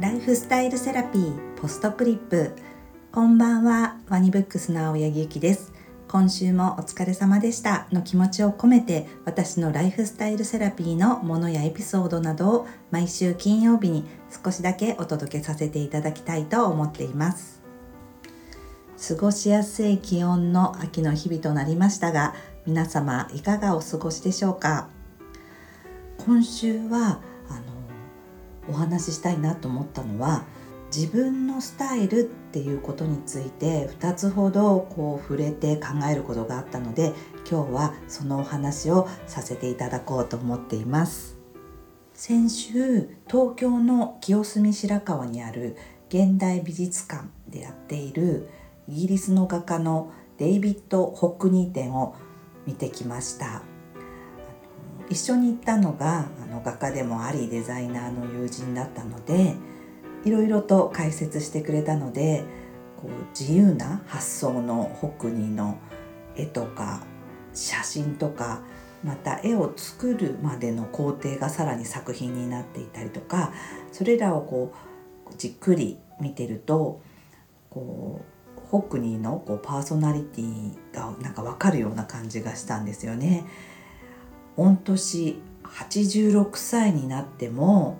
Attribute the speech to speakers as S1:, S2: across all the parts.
S1: ライフスタイルセラピーポストクリップ。こんばんはワニブックスの青柳ゆきです。今週もお疲れ様でした。の気持ちを込めて私のライフスタイルセラピーのものやエピソードなどを毎週金曜日に少しだけお届けさせていただきたいと思っています。過ごしやすい気温の秋の日々となりましたが皆様いかがお過ごしでしょうか？今週はお話ししたいなと思ったのは自分のスタイルっていうことについて2つほどこう触れて考えることがあったので今日はそのお話をさせていただこうと思っています。先週東京の清澄白河にある現代美術館でやっているイギリスの画家のデイビッド・ホックニー展を見てきました。一緒に行ったのがあの画家でもありデザイナーの友人だったのでいろいろと解説してくれたのでこう自由な発想の北ニの絵とか写真とかまた絵を作るまでの工程がさらに作品になっていたりとかそれらをこうじっくり見てるとこうホックニーのこうパーソナリティがなんか分かるような感じがしたんですよね。御年86歳になっても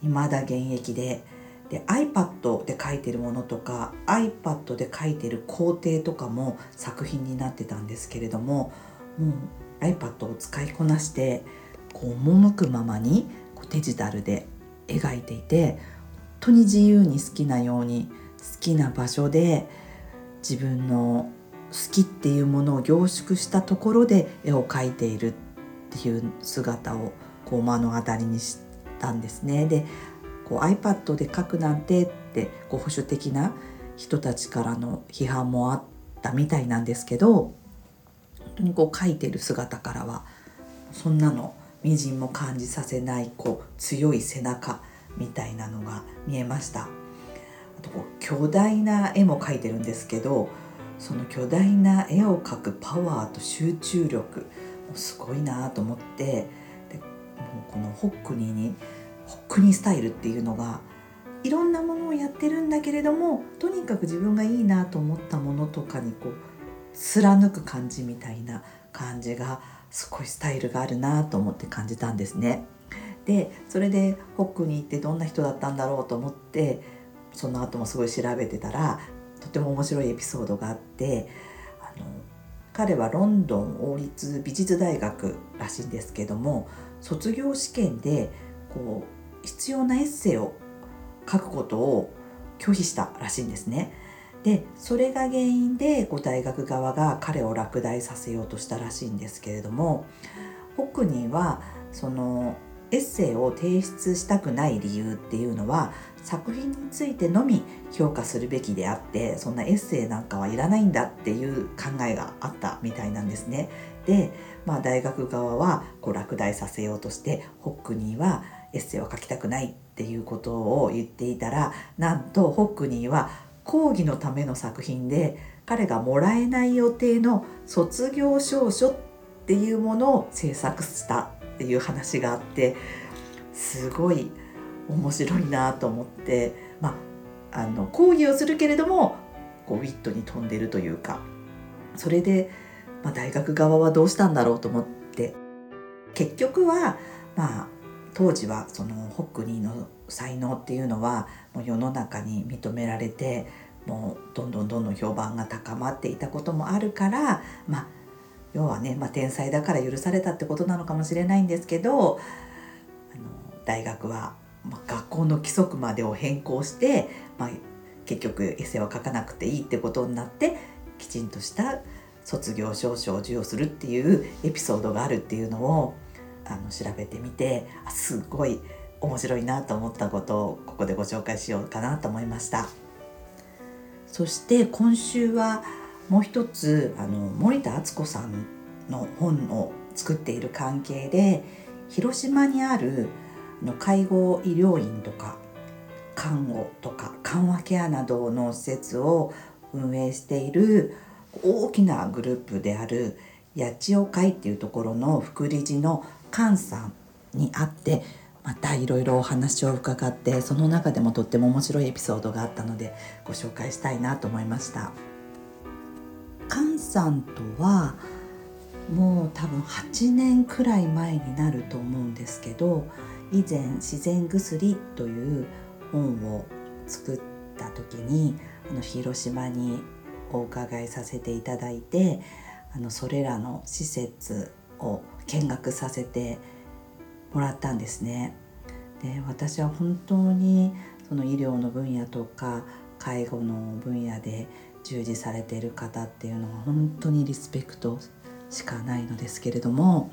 S1: 未だ現役でで iPad で書いてるものとか iPad で書いてる工程とかも作品になってたんですけれどももう iPad を使いこなしてこう赴くままにこうデジタルで描いていて本当に自由に好きなように好きな場所で自分の好きっていうものを凝縮したところで絵を描いている。っていう姿をこう目の当たりにしたんですね。でこう iPad で書くなんてってこう保守的な人たちからの批判もあったみたいなんですけど本当にこう書いてる姿からはそんなのみじんも感じさせないこう強い背中みたいなのが見えました。あとこう巨大な絵も描いてるんですけどその巨大な絵を描くパワーと集中力すごいなと思ってでもうこのホックニーにホックニースタイルっていうのがいろんなものをやってるんだけれどもとにかく自分がいいなと思ったものとかにこう貫く感じみたいな感じがすごいスタイルがあるなと思って感じたんですね。でそれでホックニーってどんな人だったんだろうと思ってその後もすごい調べてたらとても面白いエピソードがあってあの彼はロンドン王立美術大学らしいんですけども卒業試験でこう必要なエッセイを書くことを拒否したらしいんですね。でそれが原因でこう大学側が彼を落第させようとしたらしいんですけれどもホックニーはそのエッセイを提出したくない理由っていうのは作品についてのみ評価するべきであってそんなエッセイなんかはいらないんだっていう考えがあったみたいなんですね。で、まあ、大学側はこう落第させようとしてホックニーはエッセイを書きたくないっていうことを言っていたらなんとホックニーは講義のための作品で彼がもらえない予定の卒業証書っていうものを制作したっていう話があってすごい面白いなと思ってまああの講義をするけれどもこうウィットに飛んでるというかそれで、まあ、大学側はどうしたんだろうと思って結局はまあ当時はそのホックニーの才能っていうのはもう世の中に認められてもうどんどんどんどん評判が高まっていたこともあるからまあ要はね、まあ、天才だから許されたってことなのかもしれないんですけどあの大学は、まあ、学校の規則までを変更して、まあ、結局エッセイは書かなくていいってことになってきちんとした卒業証書を授与するっていうエピソードがあるっていうのをあの調べてみてあすごい面白いなと思ったことをここでご紹介しようかなと思いました。そして今週はもう一つあの森田敦子さんの本を作っている関係で広島にあるの介護医療院とか看護とか緩和ケアなどの施設を運営している大きなグループである八千代会っていうところの副理事の菅さんに会ってまたいろいろお話を伺ってその中でもとっても面白いエピソードがあったのでご紹介したいなと思いました。さんとはもう多分8年くらい前になると思うんですけど以前「自然薬」という本を作った時にあの広島にお伺いさせていただいてあのそれらの施設を見学させてもらったんですね。で私は本当にその医療の分野とか介護の分野で従事されている方っていうのは本当にリスペクトしかないのですけれども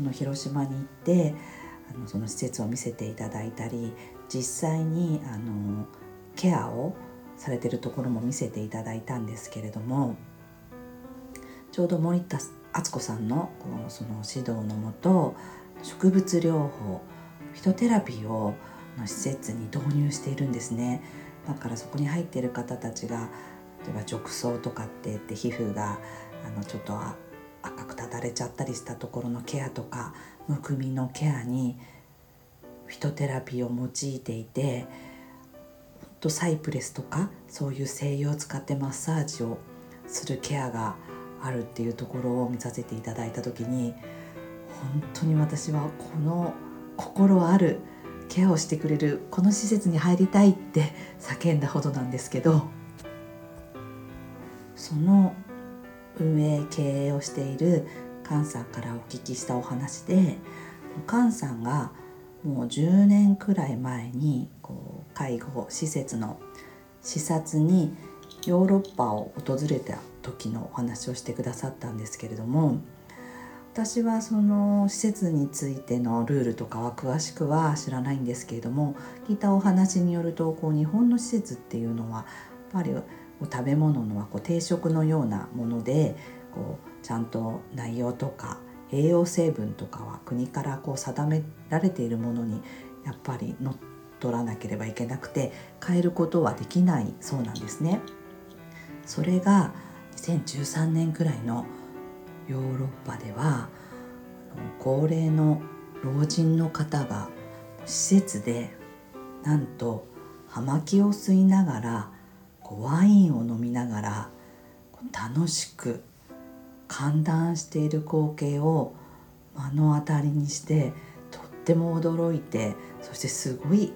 S1: の広島に行ってあのその施設を見せていただいたり実際にあのケアをされてるところも見せていただいたんですけれどもちょうど森田敦子さんのその指導のもと植物療法フィトテラピーをの施設に導入しているんですね。だからそこに入っている方たちが例えば褥瘡とかって言って皮膚があのちょっと赤くただれちゃったりしたところのケアとかむくみのケアにフィトテラピーを用いていてとサイプレスとかそういう精油を使ってマッサージをするケアがあるっていうところを見させていただいた時に本当に私はこの心あるケアをしてくれるこの施設に入りたいって叫んだほどなんですけどその運営経営をしている菅さんからお聞きしたお話で菅さんがもう10年くらい前にこう介護施設の視察にヨーロッパを訪れた時のお話をしてくださったんですけれども私はその施設についてのルールとかは詳しくは知らないんですけれども聞いたお話によるとこう日本の施設っていうのはやっぱり食べ物のはこう定食のようなものでこうちゃんと内容とか栄養成分とかは国からこう定められているものにやっぱり乗っ取らなければいけなくて変えることはできないそうなんですね。それが2013年くらいのヨーロッパでは高齢の老人の方が施設でなんと葉巻を吸いながらワインを飲みながら楽しく歓談している光景を目の当たりにしてとっても驚いてそしてすごい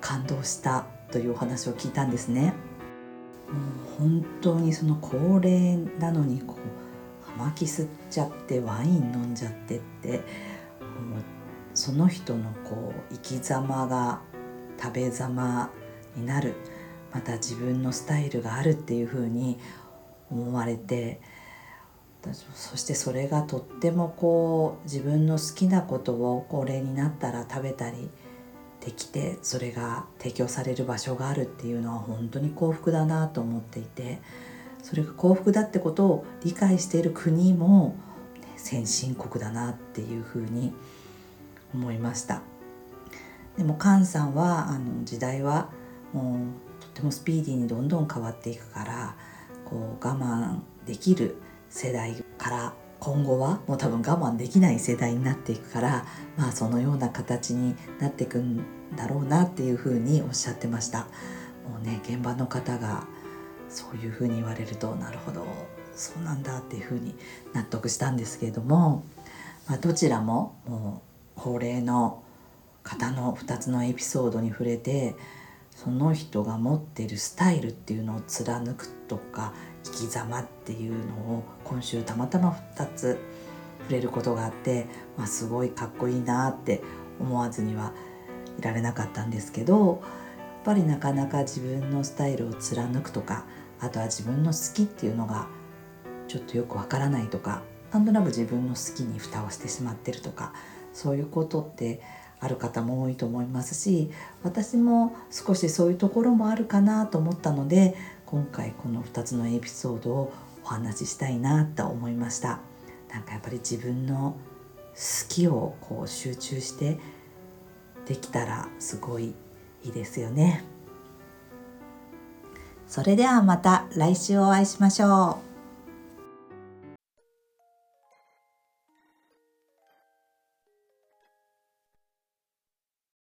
S1: 感動したというお話を聞いたんですね。もう本当にその高齢なのにこう葉巻吸っちゃってワイン飲んじゃってってその人のこう生き様が食べ様になるまた自分のスタイルがあるっていうふうに思われてそしてそれがとってもこう自分の好きなことを高齢になったら食べたりできてそれが提供される場所があるっていうのは本当に幸福だなと思っていてそれが幸福だってことを理解している国も先進国だなっていうふうに思いました。でも菅さんはあの時代はもうってもスピーディーにどんどん変わっていくからこう我慢できる世代から今後はもう多分我慢できない世代になっていくからまあそのような形になっていくんだろうなっていうふうにおっしゃってました。もうね現場の方がそういうふうに言われるとなるほどそうなんだっていうふうに納得したんですけれども、まあ、どちらももう高齢の方の2つのエピソードに触れてその人が持ってるスタイルっていうのを貫くとか生き様っていうのを今週たまたま2つ触れることがあって、まあ、すごいかっこいいなって思わずにはいられなかったんですけどやっぱりなかなか自分のスタイルを貫くとかあとは自分の好きっていうのがちょっとよくわからないとかなんとなく自分の好きに蓋をしてしまってるとかそういうことってある方も多いと思いますし私も少しそういうところもあるかなと思ったので今回この2つのエピソードをお話ししたいなと思いました。なんかやっぱり自分の好きをこう集中してできたらすごいいいですよね。それではまた来週お会いしましょう。